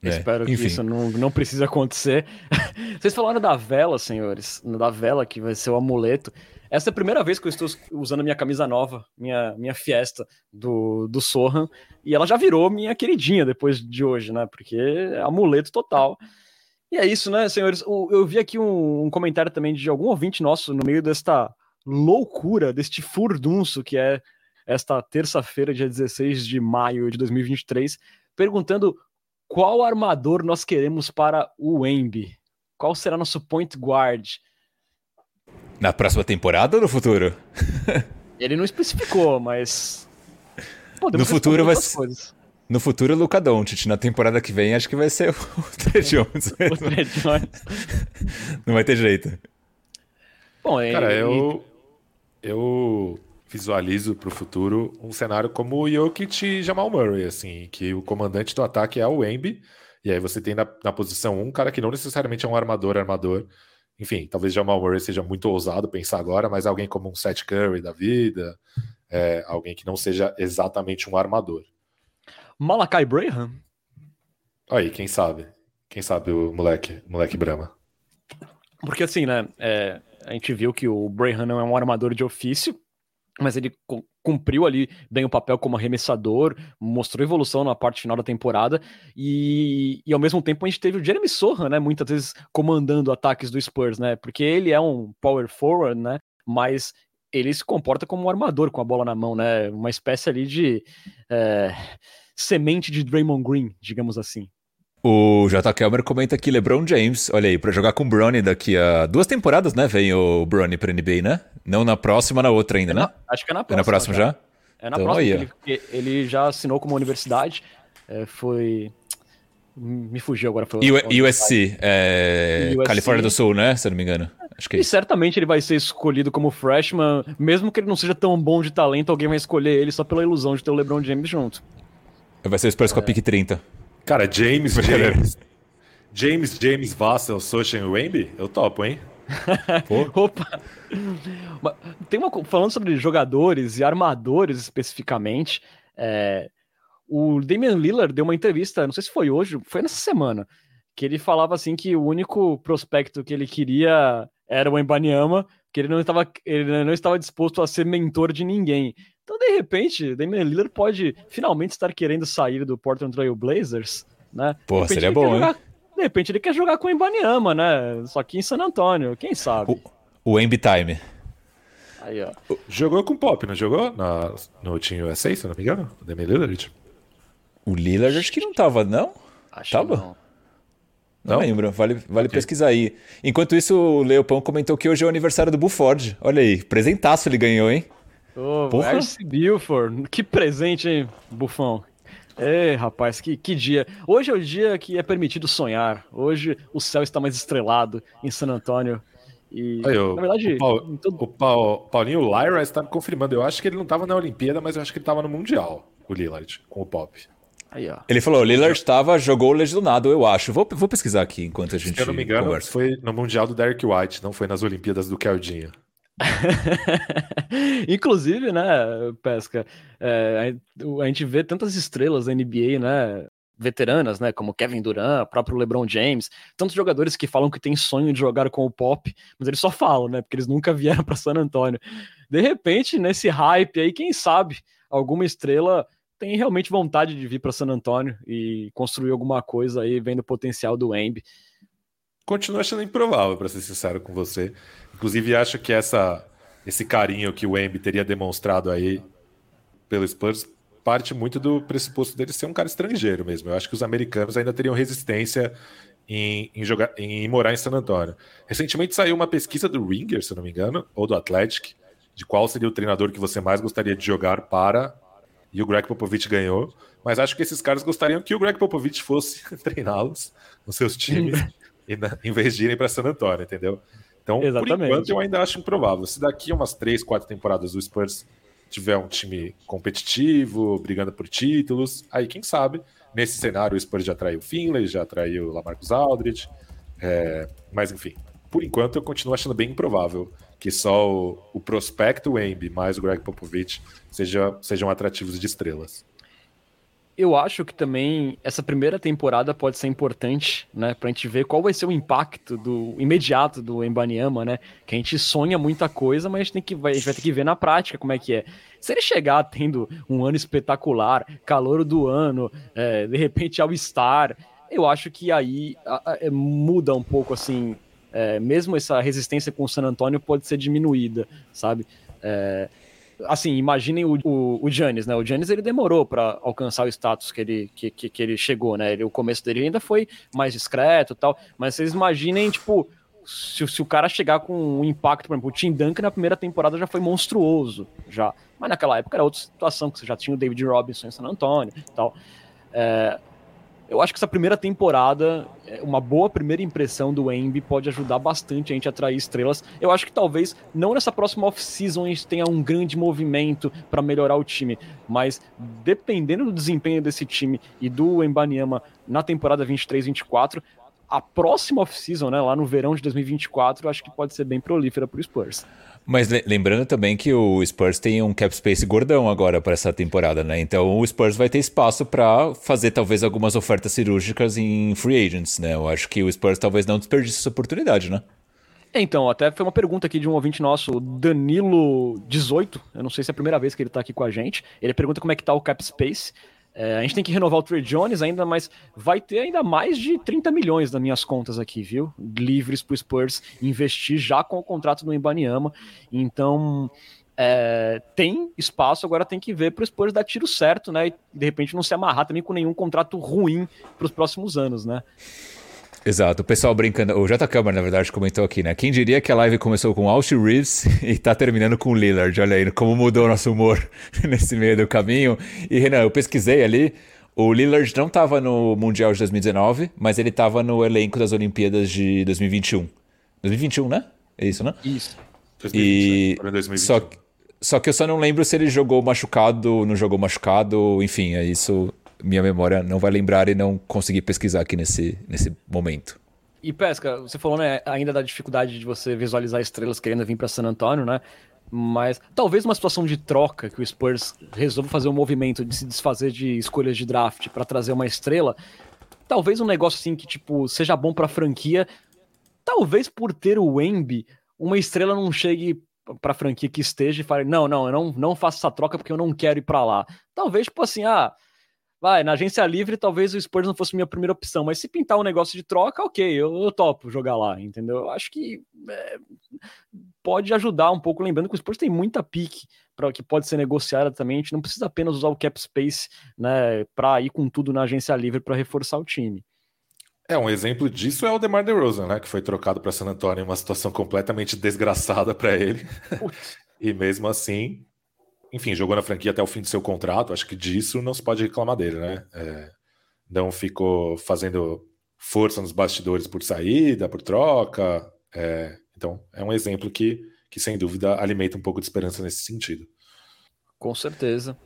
né? Espero que Enfim. isso não, não precise acontecer. (laughs) Vocês falaram da vela, senhores, da vela que vai ser o amuleto. Essa é a primeira vez que eu estou usando a minha camisa nova, minha, minha fiesta do, do Sohan, e ela já virou minha queridinha depois de hoje, né? Porque é amuleto total. E é isso, né, senhores? Eu vi aqui um, um comentário também de algum ouvinte nosso no meio desta loucura, deste furdunço que é esta terça-feira, dia 16 de maio de 2023, perguntando qual armador nós queremos para o Embi. Qual será nosso point guard? Na próxima temporada ou no futuro? (laughs) Ele não especificou, mas. no futuro vai ser. No futuro, Luca Doncic. Na temporada que vem, acho que vai ser (laughs) o Trey Jones. o Trey Jones. não vai ter jeito. Bom, Cara, eu, eu visualizo para o futuro um cenário como o Jokic e Jamal Murray, assim, que o comandante do ataque é o Embi, e aí você tem na, na posição um cara que não necessariamente é um armador, armador. Enfim, talvez Jamal Murray seja muito ousado pensar agora, mas alguém como um Seth Curry da vida, é, alguém que não seja exatamente um armador. Malakai Braham? Aí, quem sabe? Quem sabe o moleque, moleque Brahma? Porque assim, né? É, a gente viu que o Braham não é um armador de ofício, mas ele cumpriu ali bem o papel como arremessador, mostrou evolução na parte final da temporada e, e ao mesmo tempo a gente teve o Jeremy Sohan, né, muitas vezes comandando ataques do Spurs, né, porque ele é um power forward, né, mas ele se comporta como um armador com a bola na mão, né, uma espécie ali de é, semente de Draymond Green, digamos assim. O J. Kelmer comenta que LeBron James, olha aí, para jogar com o Bronny daqui a duas temporadas, né? Vem o Bronny pra NBA, né? Não na próxima, na outra ainda, é né? Na, acho que é na próxima. É na próxima já? já? É na então, próxima. Ele, ele, já assinou como universidade. É, foi. Me fugiu agora. Foi U USC, é... USC, Califórnia do Sul, né? Se eu não me engano. Acho que é e certamente ele vai ser escolhido como freshman, mesmo que ele não seja tão bom de talento, alguém vai escolher ele só pela ilusão de ter o LeBron James junto. Vai ser o Spurs é. com a pick 30. Cara, James, James. James, James, Vassell, Sochan e Wemby? Eu topo, hein? (laughs) Opa! Tem uma, falando sobre jogadores e armadores especificamente, é, o Damian Lillard deu uma entrevista, não sei se foi hoje, foi nessa semana, que ele falava assim que o único prospecto que ele queria era o Embanyama, que ele não estava, ele não estava disposto a ser mentor de ninguém. Então, de repente, Damian Lillard pode finalmente estar querendo sair do Portland Trail Blazers, né? Pô, seria bom, jogar, hein? De repente ele quer jogar com o Ibaniama, né? Só que em San Antônio, quem sabe? O, o Time. Aí, ó. Jogou com o Pop, não jogou? Na, no Team USA, se não me engano? O Damian Lillard? O Lillard acho que não tava, não? Acho tava? não. Não, não lembro, vale, vale okay. pesquisar aí. Enquanto isso, o Leopão comentou que hoje é o aniversário do Buford. Olha aí, presentaço ele ganhou, hein? Ô, oh, Arce que presente, hein, Bufão? É, rapaz, que, que dia. Hoje é o dia que é permitido sonhar. Hoje o céu está mais estrelado em San Antônio. E, Aí, na verdade, o, Paul, todo... o Paulinho Lyra está me confirmando. Eu acho que ele não estava na Olimpíada, mas eu acho que ele estava no Mundial, o Lillard, com o Pop. Aí, ele falou, o Lillard estava, jogou lesionado, eu acho. Vou, vou pesquisar aqui enquanto a gente Se eu não me engano, conversa. foi no Mundial do Derek White, não foi nas Olimpíadas do Caldinho. (laughs) Inclusive, né, Pesca, é, a gente vê tantas estrelas da NBA, né, veteranas, né, como Kevin Durant, próprio LeBron James, tantos jogadores que falam que tem sonho de jogar com o Pop, mas eles só falam, né, porque eles nunca (laughs) vieram para San Antonio. De repente, nesse hype aí, quem sabe alguma estrela tem realmente vontade de vir para San Antonio e construir alguma coisa aí, vendo o potencial do Embi. Continua achando improvável, para ser sincero com você. Inclusive, acho que essa, esse carinho que o Embi teria demonstrado aí pelo Spurs parte muito do pressuposto dele ser um cara estrangeiro mesmo. Eu acho que os americanos ainda teriam resistência em, em, jogar, em morar em San Antonio. Recentemente saiu uma pesquisa do Ringer, se não me engano, ou do Athletic, de qual seria o treinador que você mais gostaria de jogar para. E o Greg Popovich ganhou. Mas acho que esses caras gostariam que o Greg Popovich fosse (laughs) treiná-los nos seus times, (laughs) em (laughs) vez de irem para San Antonio, entendeu? Então, Exatamente. por enquanto, eu ainda acho improvável. Se daqui a umas três, quatro temporadas o Spurs tiver um time competitivo, brigando por títulos, aí quem sabe, nesse cenário o Spurs já atraiu o Finlay, já atraiu o Lamarcus Aldridge, é, mas enfim, por enquanto eu continuo achando bem improvável que só o, o prospecto Embi mais o Greg Popovich seja, sejam atrativos de estrelas eu acho que também essa primeira temporada pode ser importante, né, pra gente ver qual vai ser o impacto do imediato do Embanyama, né? Que a gente sonha muita coisa, mas a gente, tem que, a gente vai ter que ver na prática como é que é. Se ele chegar tendo um ano espetacular, calor do ano, é, de repente ao estar, eu acho que aí a, a, é, muda um pouco assim. É, mesmo essa resistência com o San Antonio pode ser diminuída, sabe? É, assim, imaginem o, o, o né? O Giannis ele demorou para alcançar o status que ele, que, que, que, ele chegou, né? Ele, o começo dele ainda foi mais discreto tal, mas vocês imaginem, tipo, se, se o cara chegar com um impacto, por exemplo, o Tim Duncan na primeira temporada já foi monstruoso, já. Mas naquela época era outra situação, que você já tinha o David Robinson em San Antonio tal. É, eu acho que essa primeira temporada, é, uma boa primeira impressão do Embi pode ajudar bastante a gente a atrair estrelas. Eu acho que talvez não nessa próxima off-season a gente tenha um grande movimento para melhorar o time, mas dependendo do desempenho desse time e do Embanyama na temporada 23-24, a próxima off-season, né, lá no verão de 2024, acho que pode ser bem prolífera para o Spurs. Mas lembrando também que o Spurs tem um cap space gordão agora para essa temporada, né? Então o Spurs vai ter espaço para fazer talvez algumas ofertas cirúrgicas em free agents, né? Eu acho que o Spurs talvez não desperdice essa oportunidade, né? Então, até foi uma pergunta aqui de um ouvinte nosso, Danilo18. Eu não sei se é a primeira vez que ele está aqui com a gente. Ele pergunta como é que tá o cap space. É, a gente tem que renovar o Trey Jones ainda, mas vai ter ainda mais de 30 milhões nas minhas contas aqui, viu? Livres para o Spurs investir já com o contrato do Ibaniama. Então, é, tem espaço, agora tem que ver para o Spurs dar tiro certo, né? E de repente não se amarrar também com nenhum contrato ruim para os próximos anos, né? Exato, o pessoal brincando. O J. Câmara, na verdade, comentou aqui, né? Quem diria que a live começou com Austin Reeves (laughs) e tá terminando com Lillard? Olha aí como mudou o nosso humor (laughs) nesse meio do caminho. E, Renan, eu pesquisei ali. O Lillard não estava no Mundial de 2019, mas ele estava no elenco das Olimpíadas de 2021. 2021, né? É isso, né? Isso. 2020, e... Né? Só, só que eu só não lembro se ele jogou machucado, não jogou machucado, enfim, é isso minha memória não vai lembrar e não consegui pesquisar aqui nesse, nesse momento. E Pesca, você falou né, ainda da dificuldade de você visualizar estrelas querendo vir para San Antonio, né? Mas talvez uma situação de troca que o Spurs resolva fazer um movimento de se desfazer de escolhas de draft para trazer uma estrela, talvez um negócio assim que tipo seja bom para a franquia, talvez por ter o Wemby, uma estrela não chegue para a franquia que esteja e fale: "Não, não, eu não não faço essa troca porque eu não quero ir para lá". Talvez tipo assim, ah, vai, na agência livre talvez o Spurs não fosse minha primeira opção, mas se pintar um negócio de troca, ok, eu, eu topo jogar lá, entendeu? Eu acho que é, pode ajudar um pouco, lembrando que o Spurs tem muita pique para que pode ser negociada também, a gente não precisa apenas usar o cap space, né, para ir com tudo na agência livre para reforçar o time. É, um exemplo disso é o DeMar DeRozan, né, que foi trocado para San Antonio em uma situação completamente desgraçada para ele. (laughs) e mesmo assim, enfim, jogou na franquia até o fim do seu contrato, acho que disso não se pode reclamar dele, né? É, não ficou fazendo força nos bastidores por saída, por troca. É, então, é um exemplo que, que, sem dúvida, alimenta um pouco de esperança nesse sentido. Com certeza.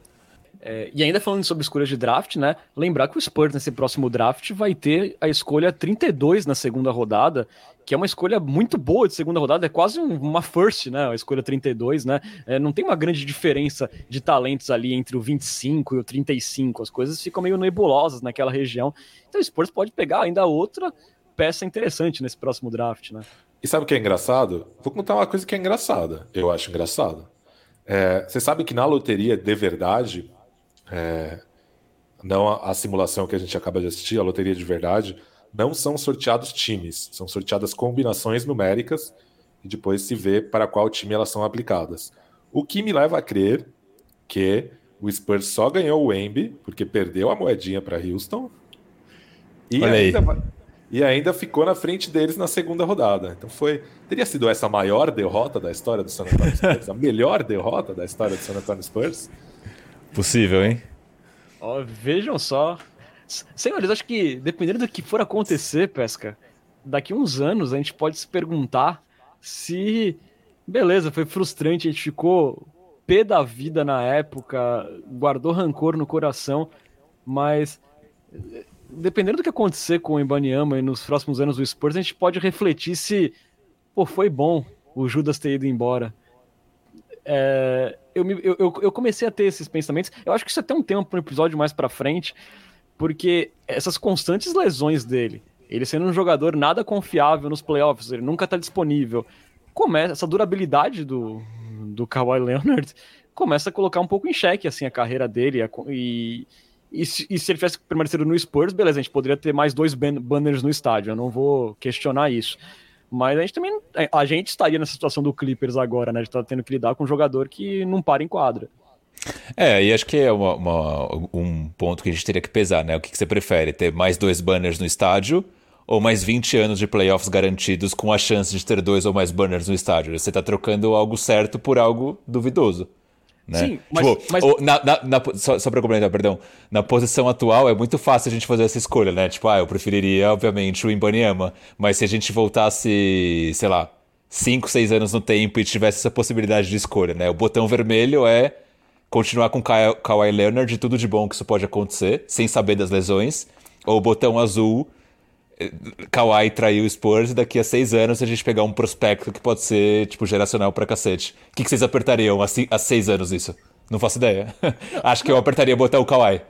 É, e ainda falando sobre escolha de draft, né? Lembrar que o Spurs nesse próximo draft vai ter a escolha 32 na segunda rodada, que é uma escolha muito boa de segunda rodada, é quase uma first, né? A escolha 32, né? É, não tem uma grande diferença de talentos ali entre o 25 e o 35, as coisas ficam meio nebulosas naquela região. Então o Spurs pode pegar ainda outra peça interessante nesse próximo draft, né? E sabe o que é engraçado? Vou contar uma coisa que é engraçada, eu acho engraçado. É, você sabe que na loteria de verdade, é, não a, a simulação que a gente acaba de assistir, a loteria de verdade, não são sorteados times, são sorteadas combinações numéricas e depois se vê para qual time elas são aplicadas. O que me leva a crer que o Spurs só ganhou o Embi porque perdeu a moedinha para Houston e ainda, e ainda ficou na frente deles na segunda rodada. Então foi teria sido essa a maior derrota da história do San Antonio Spurs, a melhor derrota da história do San Antonio Spurs. Possível, hein? Oh, vejam só, Senhores, acho que dependendo do que for acontecer, Pesca, daqui uns anos a gente pode se perguntar se. Beleza, foi frustrante, a gente ficou pé da vida na época, guardou rancor no coração, mas dependendo do que acontecer com o Ibaniama e nos próximos anos do Spurs, a gente pode refletir se pô, foi bom o Judas ter ido embora. É, eu, eu, eu comecei a ter esses pensamentos. Eu acho que isso é até um tema para um episódio mais para frente, porque essas constantes lesões dele, ele sendo um jogador nada confiável nos playoffs, ele nunca tá disponível, começa essa durabilidade do, do Kawhi Leonard (laughs) começa a colocar um pouco em xeque assim a carreira dele e, E se, e se ele tivesse permanecido no Spurs, beleza, a gente poderia ter mais dois banners no estádio, eu não vou questionar isso. Mas a gente também. A gente estaria nessa situação do Clippers agora, né? A gente tá tendo que lidar com um jogador que não para em quadra. É, e acho que é uma, uma, um ponto que a gente teria que pesar, né? O que, que você prefere? Ter mais dois banners no estádio ou mais 20 anos de playoffs garantidos com a chance de ter dois ou mais banners no estádio? Você está trocando algo certo por algo duvidoso. Né? Sim, mas, tipo, mas... Na, na, na, só, só para complementar, perdão. Na posição atual é muito fácil a gente fazer essa escolha, né? Tipo, ah, eu preferiria, obviamente, o Imbaniama. Mas se a gente voltasse, sei lá, 5, 6 anos no tempo e tivesse essa possibilidade de escolha, né? O botão vermelho é continuar com Ka Kawhi Leonard de tudo de bom que isso pode acontecer, sem saber das lesões. Ou o botão azul, Kawhi traiu o Spurs e daqui a seis anos a gente pegar um prospecto que pode ser, tipo, geracional pra cacete. O que, que vocês apertariam há, seis anos isso? Não faço ideia. (laughs) Acho que eu apertaria botar o Kawhi.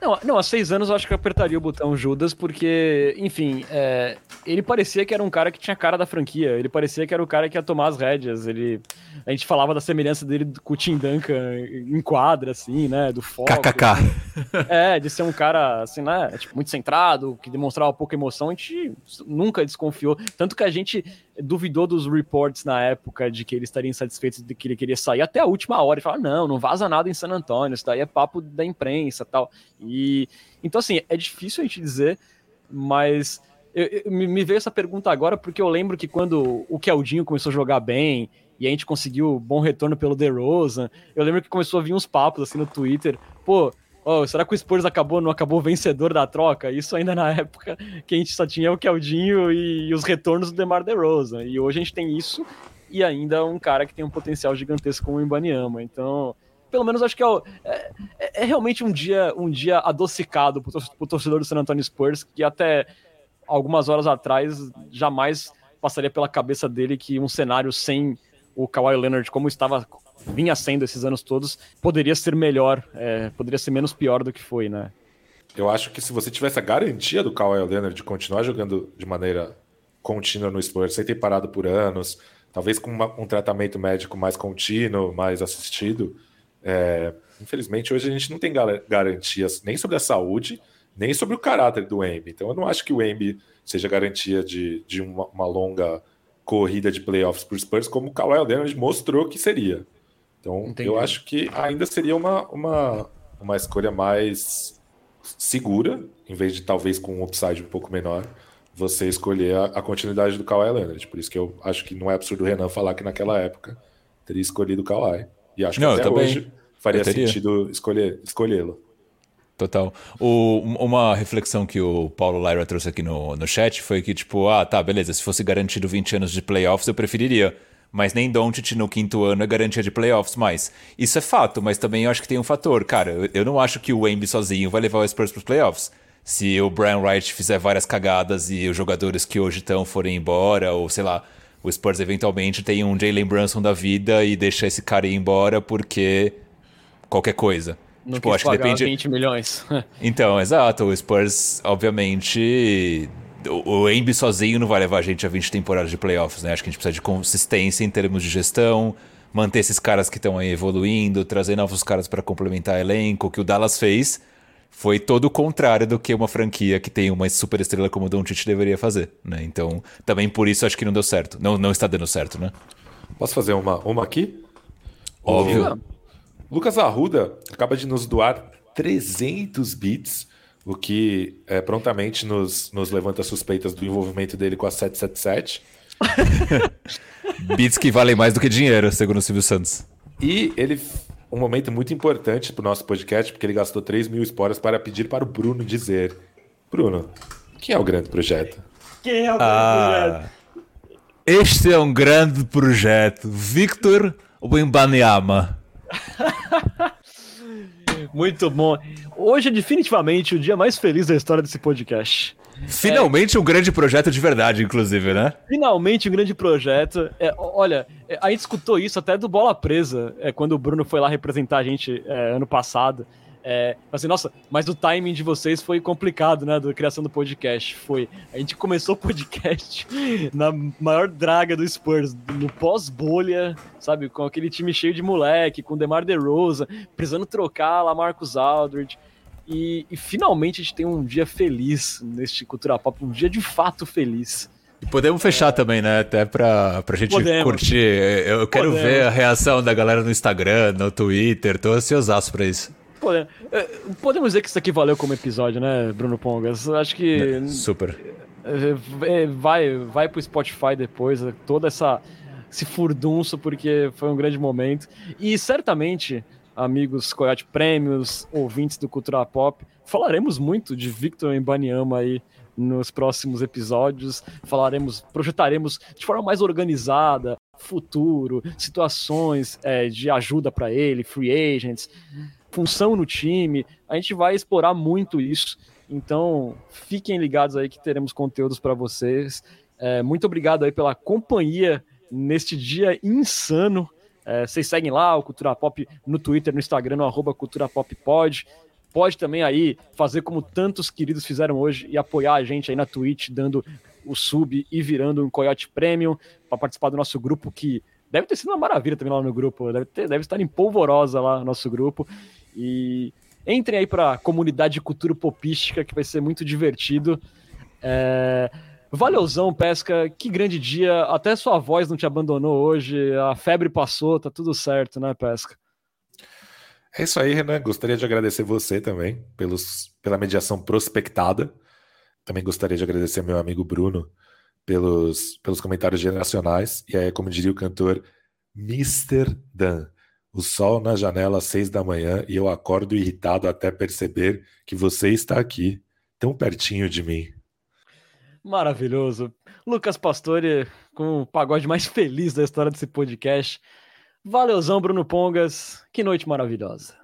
Não, não, há seis anos eu acho que eu apertaria o botão Judas, porque, enfim, é, ele parecia que era um cara que tinha cara da franquia. Ele parecia que era o cara que ia tomar as rédeas. Ele, a gente falava da semelhança dele com o Tim Duncan em quadra, assim, né? Do foco. KKK. (laughs) É, de ser um cara, assim, né? Tipo, muito centrado, que demonstrava pouca emoção. A gente nunca desconfiou. Tanto que a gente duvidou dos reports na época de que ele estaria insatisfeito de que ele queria sair até a última hora e falar: não, não vaza nada em San Antônio, isso daí é papo da imprensa tal. E então, assim, é difícil a gente dizer, mas eu, eu, me veio essa pergunta agora porque eu lembro que quando o Keldinho começou a jogar bem e a gente conseguiu bom retorno pelo DeRozan, eu lembro que começou a vir uns papos assim no Twitter, pô, oh, será que o Spurs acabou, não acabou vencedor da troca? Isso ainda na (laughs) época que a gente só tinha o Keldinho e, e os retornos do DeMar DeRozan. E hoje a gente tem isso e ainda um cara que tem um potencial gigantesco como o Ibaniama. Então, pelo menos acho que é, é, é, é realmente um dia, um dia adocicado para o torcedor do San Antonio Spurs, que até algumas horas atrás jamais passaria pela cabeça dele que um cenário sem o Kawhi Leonard, como estava vinha sendo esses anos todos, poderia ser melhor, é, poderia ser menos pior do que foi, né? Eu acho que se você tivesse a garantia do Kawhi Leonard de continuar jogando de maneira contínua no Spurs, sem ter parado por anos, talvez com uma, um tratamento médico mais contínuo, mais assistido, é, infelizmente hoje a gente não tem garantias nem sobre a saúde, nem sobre o caráter do Embi. Então eu não acho que o Embi seja garantia de, de uma, uma longa corrida de playoffs para Spurs, como o Kawhi Leonard mostrou que seria. Então, Entendi. eu acho que ainda seria uma, uma, uma escolha mais segura, em vez de talvez com um upside um pouco menor, você escolher a, a continuidade do Kawhi Leonard. Por isso que eu acho que não é absurdo o Renan falar que naquela época teria escolhido o Kawhi. E acho que não, até hoje faria sentido escolher escolhê-lo. Total. O, uma reflexão que o Paulo Lyra trouxe aqui no, no chat foi que, tipo, ah, tá, beleza, se fosse garantido 20 anos de playoffs, eu preferiria mas nem Doncic no quinto ano é garantia de playoffs mais. Isso é fato, mas também eu acho que tem um fator. Cara, eu, não acho que o Wemby sozinho vai levar o Spurs para os playoffs. Se o Brian Wright fizer várias cagadas e os jogadores que hoje estão forem embora, ou sei lá, o Spurs eventualmente tem um Jalen Brunson da vida e deixa esse cara ir embora porque qualquer coisa. Não tipo, acho que depende 20 milhões. (laughs) então, exato, o Spurs obviamente o, o Embi sozinho não vai levar a gente a 20 temporadas de playoffs, né? Acho que a gente precisa de consistência em termos de gestão, manter esses caras que estão aí evoluindo, trazer novos caras para complementar o elenco. O que o Dallas fez foi todo o contrário do que uma franquia que tem uma super estrela como o Doncic deveria fazer, né? Então, também por isso acho que não deu certo. Não, não está dando certo, né? Posso fazer uma, uma aqui? Óbvio. Lucas Arruda acaba de nos doar 300 bits o que é, prontamente nos, nos levanta suspeitas do envolvimento dele com a 777. (laughs) Bits que valem mais do que dinheiro, segundo o Silvio Santos. E ele, um momento muito importante para o nosso podcast, porque ele gastou 3 mil esporas para pedir para o Bruno dizer: Bruno, quem é o grande projeto? Quem é o grande ah, projeto? Este é um grande projeto. Victor Wimbanyama. (laughs) Muito bom. Hoje é definitivamente o dia mais feliz da história desse podcast. Finalmente é... um grande projeto de verdade, inclusive, né? Finalmente um grande projeto. É, olha, é, a gente escutou isso até do Bola Presa, é, quando o Bruno foi lá representar a gente é, ano passado. É, assim, nossa, mas o timing de vocês foi complicado, né? Da criação do podcast. Foi. A gente começou o podcast (laughs) na maior draga do Spurs, no pós-bolha, sabe? Com aquele time cheio de moleque, com o DeMar DeRozan, precisando trocar lá Marcus Aldridge. E, e, finalmente a gente tem um dia feliz neste Cultura Pop, um dia de fato feliz. E podemos fechar é... também, né? Até pra, pra gente podemos. curtir. Eu quero podemos. ver a reação da galera no Instagram, no Twitter, tô ansiosaço pra isso. Podemos, é, podemos dizer que isso aqui valeu como episódio, né, Bruno Pongas? Acho que. É, super. É, vai, vai pro Spotify depois, toda essa esse furdunço, porque foi um grande momento. E certamente, amigos Coyote Prêmios, ouvintes do Cultura Pop, falaremos muito de Victor Embanyama aí nos próximos episódios. Falaremos, projetaremos de forma mais organizada futuro, situações é, de ajuda para ele, free agents, função no time. A gente vai explorar muito isso. Então, fiquem ligados aí que teremos conteúdos para vocês. É, muito obrigado aí pela companhia neste dia insano. É, vocês seguem lá o Cultura Pop no Twitter, no Instagram, no arroba Cultura Pop Pod. Pode também aí fazer como tantos queridos fizeram hoje e apoiar a gente aí na Twitch, dando o sub e virando um Coyote Premium para participar do nosso grupo, que deve ter sido uma maravilha também lá no grupo. Deve, ter, deve estar em polvorosa lá no nosso grupo. E entrem aí para a comunidade de cultura popística, que vai ser muito divertido. É... Valeuzão, Pesca, que grande dia. Até sua voz não te abandonou hoje, a febre passou, tá tudo certo, né, Pesca? É isso aí, Renan. Gostaria de agradecer você também pelos, pela mediação prospectada. Também gostaria de agradecer meu amigo Bruno pelos, pelos comentários geracionais. E aí, como diria o cantor, Mr. Dan. O sol na janela às seis da manhã e eu acordo irritado até perceber que você está aqui, tão pertinho de mim. Maravilhoso. Lucas Pastore com o pagode mais (laughs) feliz da história desse podcast. Valeuzão, Bruno Pongas. Que noite maravilhosa.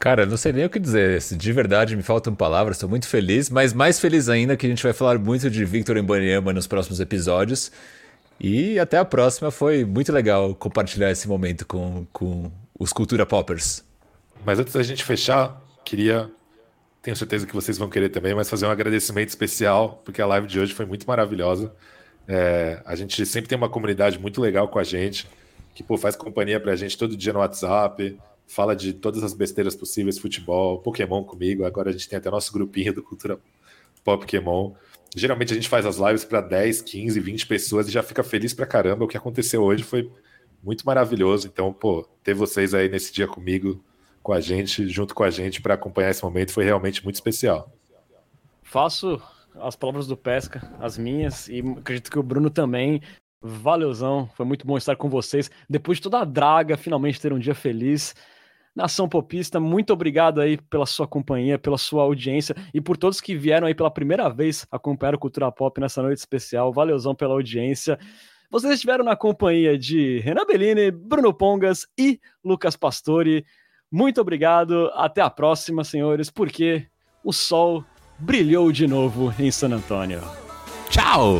Cara, não sei nem o que dizer. De verdade, me faltam palavras. Estou muito feliz, mas mais feliz ainda que a gente vai falar muito de Victor Embanyama nos próximos episódios. E até a próxima. Foi muito legal compartilhar esse momento com, com os Cultura Poppers. Mas antes da gente fechar, queria tenho certeza que vocês vão querer também, mas fazer um agradecimento especial, porque a live de hoje foi muito maravilhosa. É, a gente sempre tem uma comunidade muito legal com a gente, que pô, faz companhia pra gente todo dia no WhatsApp, fala de todas as besteiras possíveis, futebol, Pokémon comigo. Agora a gente tem até nosso grupinho do Cultura Pokémon. Geralmente a gente faz as lives para 10, 15, 20 pessoas e já fica feliz pra caramba. O que aconteceu hoje foi muito maravilhoso. Então, pô, ter vocês aí nesse dia comigo com a gente, junto com a gente, para acompanhar esse momento. Foi realmente muito especial. Faço as palavras do Pesca, as minhas, e acredito que o Bruno também. Valeuzão, foi muito bom estar com vocês. Depois de toda a draga, finalmente ter um dia feliz. Nação Popista, muito obrigado aí pela sua companhia, pela sua audiência e por todos que vieram aí pela primeira vez acompanhar o Cultura Pop nessa noite especial. Valeuzão pela audiência. Vocês estiveram na companhia de Renan Bellini, Bruno Pongas e Lucas Pastore. Muito obrigado, até a próxima, senhores, porque o sol brilhou de novo em San Antônio. Tchau!